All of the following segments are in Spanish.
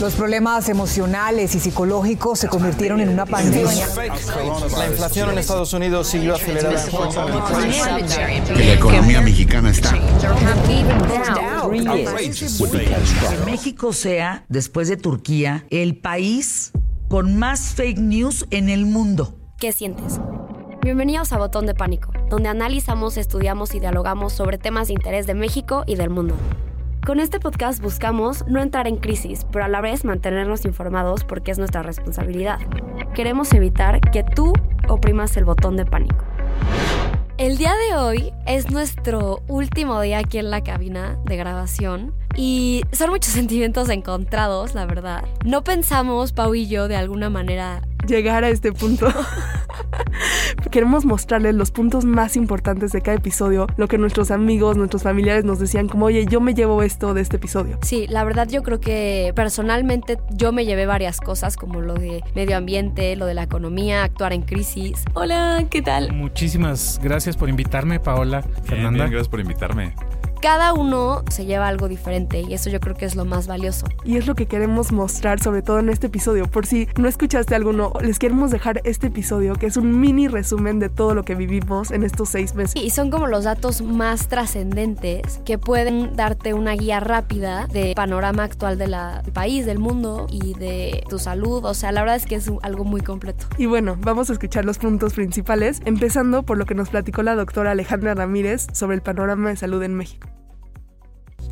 Los problemas emocionales y psicológicos se convirtieron en una pandemia. La inflación en Estados Unidos siguió acelerada. Que la economía mexicana está. Que México sea, después de Turquía, el país con más fake news en el mundo. ¿Qué sientes? Bienvenidos a Botón de Pánico, donde analizamos, estudiamos y dialogamos sobre temas de interés de México y del mundo. Con este podcast buscamos no entrar en crisis, pero a la vez mantenernos informados porque es nuestra responsabilidad. Queremos evitar que tú oprimas el botón de pánico. El día de hoy es nuestro último día aquí en la cabina de grabación y son muchos sentimientos encontrados, la verdad. No pensamos, Pau y yo, de alguna manera llegar a este punto. Queremos mostrarles los puntos más importantes de cada episodio, lo que nuestros amigos, nuestros familiares nos decían como, oye, yo me llevo esto de este episodio. Sí, la verdad yo creo que personalmente yo me llevé varias cosas como lo de medio ambiente, lo de la economía, actuar en crisis. Hola, ¿qué tal? Muchísimas gracias por invitarme, Paola. Fernanda. gracias por invitarme cada uno se lleva algo diferente y eso yo creo que es lo más valioso. Y es lo que queremos mostrar sobre todo en este episodio. Por si no escuchaste alguno, les queremos dejar este episodio que es un mini resumen de todo lo que vivimos en estos seis meses. Y son como los datos más trascendentes que pueden darte una guía rápida de panorama actual del país, del mundo y de tu salud. O sea, la verdad es que es algo muy completo. Y bueno, vamos a escuchar los puntos principales, empezando por lo que nos platicó la doctora Alejandra Ramírez sobre el panorama de salud en México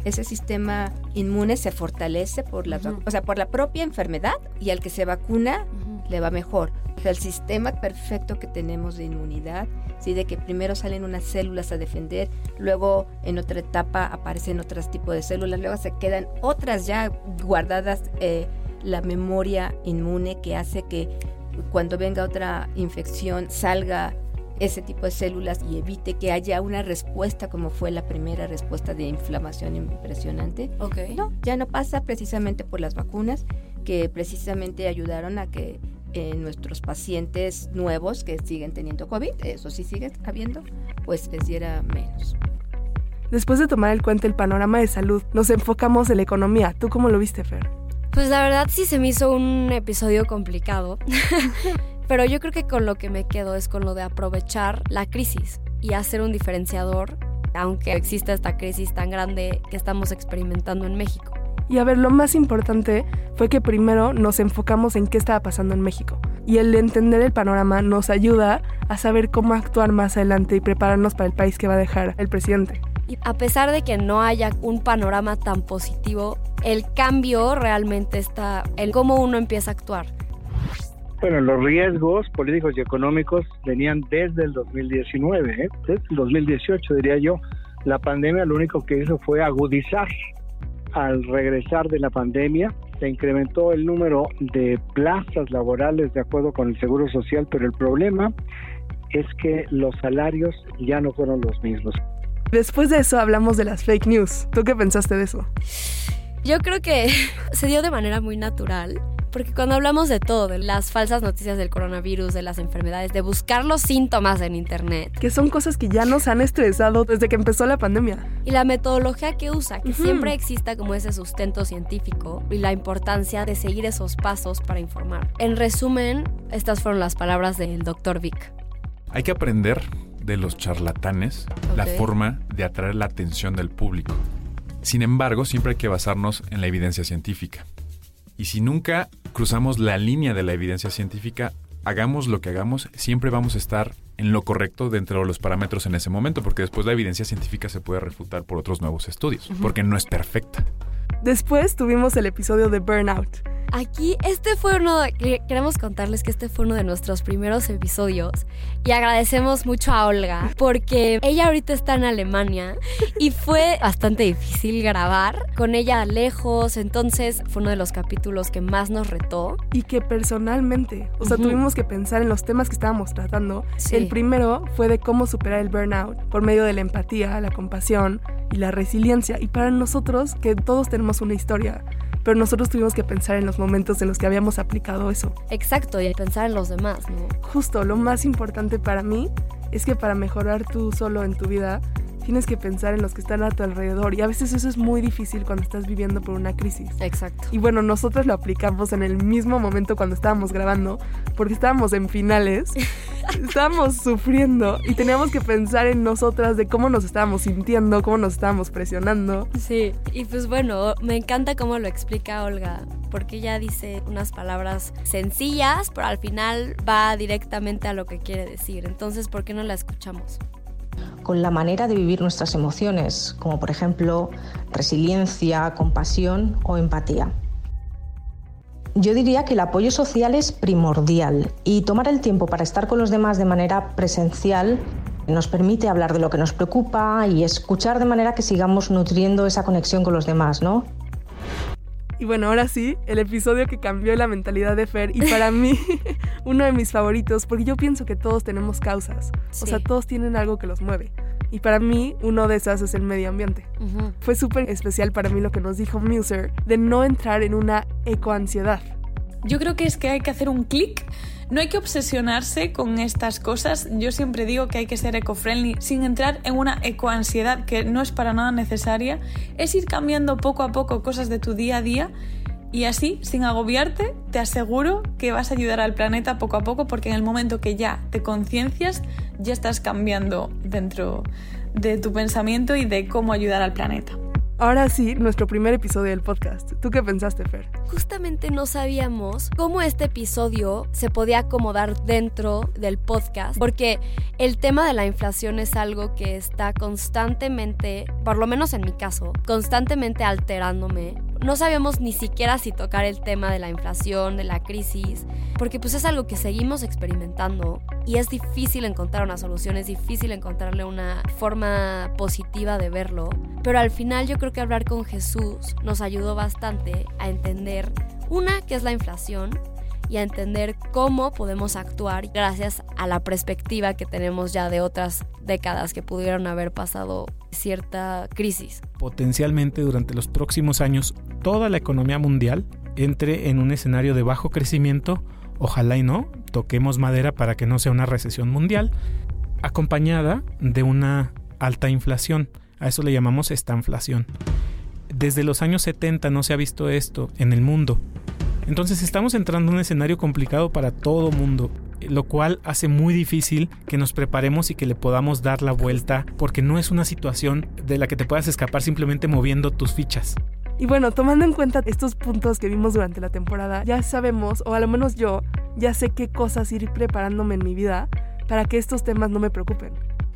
ese sistema inmune se fortalece por la, o sea, por la propia enfermedad y al que se vacuna le va mejor. O sea, el sistema perfecto que tenemos de inmunidad, ¿sí? de que primero salen unas células a defender, luego en otra etapa aparecen otros tipos de células, luego se quedan otras ya guardadas, eh, la memoria inmune que hace que cuando venga otra infección salga ese tipo de células y evite que haya una respuesta como fue la primera respuesta de inflamación impresionante. Okay. No, ya no pasa precisamente por las vacunas que precisamente ayudaron a que eh, nuestros pacientes nuevos que siguen teniendo COVID, eso sí sigue habiendo, pues les diera menos. Después de tomar en cuenta el panorama de salud, nos enfocamos en la economía. ¿Tú cómo lo viste, Fer? Pues la verdad sí se me hizo un episodio complicado. Pero yo creo que con lo que me quedo es con lo de aprovechar la crisis y hacer un diferenciador, aunque exista esta crisis tan grande que estamos experimentando en México. Y a ver, lo más importante fue que primero nos enfocamos en qué estaba pasando en México. Y el entender el panorama nos ayuda a saber cómo actuar más adelante y prepararnos para el país que va a dejar el presidente. Y a pesar de que no haya un panorama tan positivo, el cambio realmente está en cómo uno empieza a actuar. Bueno, los riesgos políticos y económicos venían desde el 2019, ¿eh? desde el 2018 diría yo. La pandemia lo único que hizo fue agudizar. Al regresar de la pandemia, se incrementó el número de plazas laborales de acuerdo con el Seguro Social, pero el problema es que los salarios ya no fueron los mismos. Después de eso hablamos de las fake news. ¿Tú qué pensaste de eso? Yo creo que se dio de manera muy natural porque cuando hablamos de todo, de las falsas noticias del coronavirus, de las enfermedades, de buscar los síntomas en Internet. Que son cosas que ya nos han estresado desde que empezó la pandemia. Y la metodología que usa, que siempre exista como ese sustento científico y la importancia de seguir esos pasos para informar. En resumen, estas fueron las palabras del doctor Vic. Hay que aprender de los charlatanes la forma de atraer la atención del público Sin embargo, siempre hay que basarnos en la evidencia científica. Y si nunca cruzamos la línea de la evidencia científica, hagamos lo que hagamos, siempre vamos a estar en lo correcto dentro de los parámetros en ese momento, porque después la evidencia científica se puede refutar por otros nuevos estudios, porque no es perfecta. Después tuvimos el episodio de Burnout. Aquí, este fue uno, de, queremos contarles que este fue uno de nuestros primeros episodios y agradecemos mucho a Olga porque ella ahorita está en Alemania y fue bastante difícil grabar con ella lejos, entonces fue uno de los capítulos que más nos retó. Y que personalmente, o sea, tuvimos que pensar en los temas que estábamos tratando. El primero fue de cómo superar el burnout por medio de la empatía, la compasión y la resiliencia. Y para nosotros, que todos tenemos una historia, pero nosotros tuvimos que pensar en los momentos en los que habíamos aplicado eso. Exacto, y pensar en los demás, ¿no? Justo, lo más importante para mí es que para mejorar tú solo en tu vida, tienes que pensar en los que están a tu alrededor y a veces eso es muy difícil cuando estás viviendo por una crisis. Exacto. Y bueno, nosotros lo aplicamos en el mismo momento cuando estábamos grabando, porque estábamos en finales, estábamos sufriendo y teníamos que pensar en nosotras de cómo nos estábamos sintiendo, cómo nos estábamos presionando. Sí, y pues bueno, me encanta cómo lo explica Olga, porque ella dice unas palabras sencillas, pero al final va directamente a lo que quiere decir. Entonces, ¿por qué no la escuchamos? con la manera de vivir nuestras emociones, como por ejemplo resiliencia, compasión o empatía. Yo diría que el apoyo social es primordial y tomar el tiempo para estar con los demás de manera presencial nos permite hablar de lo que nos preocupa y escuchar de manera que sigamos nutriendo esa conexión con los demás, ¿no? Y bueno, ahora sí, el episodio que cambió la mentalidad de Fer y para mí uno de mis favoritos porque yo pienso que todos tenemos causas, o sea, todos tienen algo que los mueve. Y para mí, uno de esas es el medio ambiente. Fue súper especial para mí lo que nos dijo Muser de no entrar en una ecoansiedad. Yo creo que es que hay que hacer un clic no hay que obsesionarse con estas cosas. Yo siempre digo que hay que ser eco-friendly sin entrar en una ecoansiedad que no es para nada necesaria. Es ir cambiando poco a poco cosas de tu día a día y así, sin agobiarte, te aseguro que vas a ayudar al planeta poco a poco porque en el momento que ya te conciencias, ya estás cambiando dentro de tu pensamiento y de cómo ayudar al planeta. Ahora sí, nuestro primer episodio del podcast. ¿Tú qué pensaste, Fer? Justamente no sabíamos cómo este episodio se podía acomodar dentro del podcast, porque el tema de la inflación es algo que está constantemente, por lo menos en mi caso, constantemente alterándome no sabíamos ni siquiera si tocar el tema de la inflación, de la crisis, porque pues es algo que seguimos experimentando y es difícil encontrar una solución, es difícil encontrarle una forma positiva de verlo, pero al final yo creo que hablar con Jesús nos ayudó bastante a entender, una, qué es la inflación, y a entender cómo podemos actuar gracias a la perspectiva que tenemos ya de otras décadas que pudieron haber pasado cierta crisis. Potencialmente durante los próximos años toda la economía mundial entre en un escenario de bajo crecimiento, ojalá y no, toquemos madera para que no sea una recesión mundial, acompañada de una alta inflación. A eso le llamamos estanflación. Desde los años 70 no se ha visto esto en el mundo. Entonces estamos entrando en un escenario complicado para todo mundo, lo cual hace muy difícil que nos preparemos y que le podamos dar la vuelta, porque no es una situación de la que te puedas escapar simplemente moviendo tus fichas. Y bueno, tomando en cuenta estos puntos que vimos durante la temporada, ya sabemos, o al menos yo, ya sé qué cosas ir preparándome en mi vida para que estos temas no me preocupen.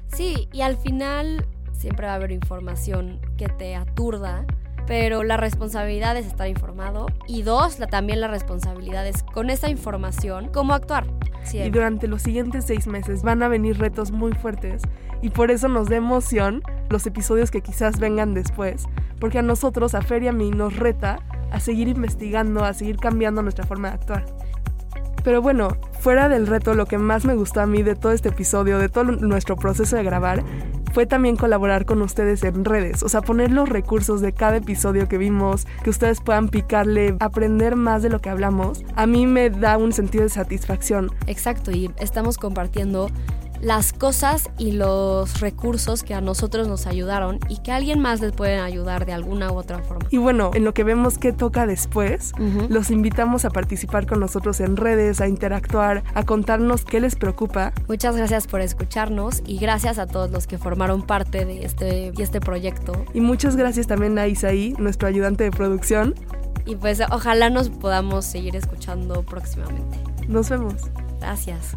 Sí, y al final siempre va a haber información que te aturda pero la responsabilidad es estar informado y dos, la, también la responsabilidad es con esa información cómo actuar. Y durante los siguientes seis meses van a venir retos muy fuertes y por eso nos da emoción los episodios que quizás vengan después, porque a nosotros, a Fer y a mí, nos reta a seguir investigando, a seguir cambiando nuestra forma de actuar. Pero bueno, fuera del reto, lo que más me gustó a mí de todo este episodio, de todo nuestro proceso de grabar, fue también colaborar con ustedes en redes, o sea, poner los recursos de cada episodio que vimos, que ustedes puedan picarle, aprender más de lo que hablamos, a mí me da un sentido de satisfacción. Exacto, y estamos compartiendo las cosas y los recursos que a nosotros nos ayudaron y que a alguien más les pueden ayudar de alguna u otra forma. Y bueno, en lo que vemos que toca después, los invitamos a participar con nosotros en redes, a interactuar, a contarnos qué les preocupa. Muchas gracias por escucharnos y gracias a todos los que formaron parte de este, de este proyecto. Y muchas gracias también a Isaí, nuestro ayudante de producción. Y pues ojalá nos podamos seguir escuchando próximamente. Nos vemos. Gracias.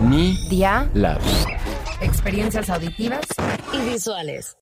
Media Lab. Lab. Experiencias auditivas y visuales.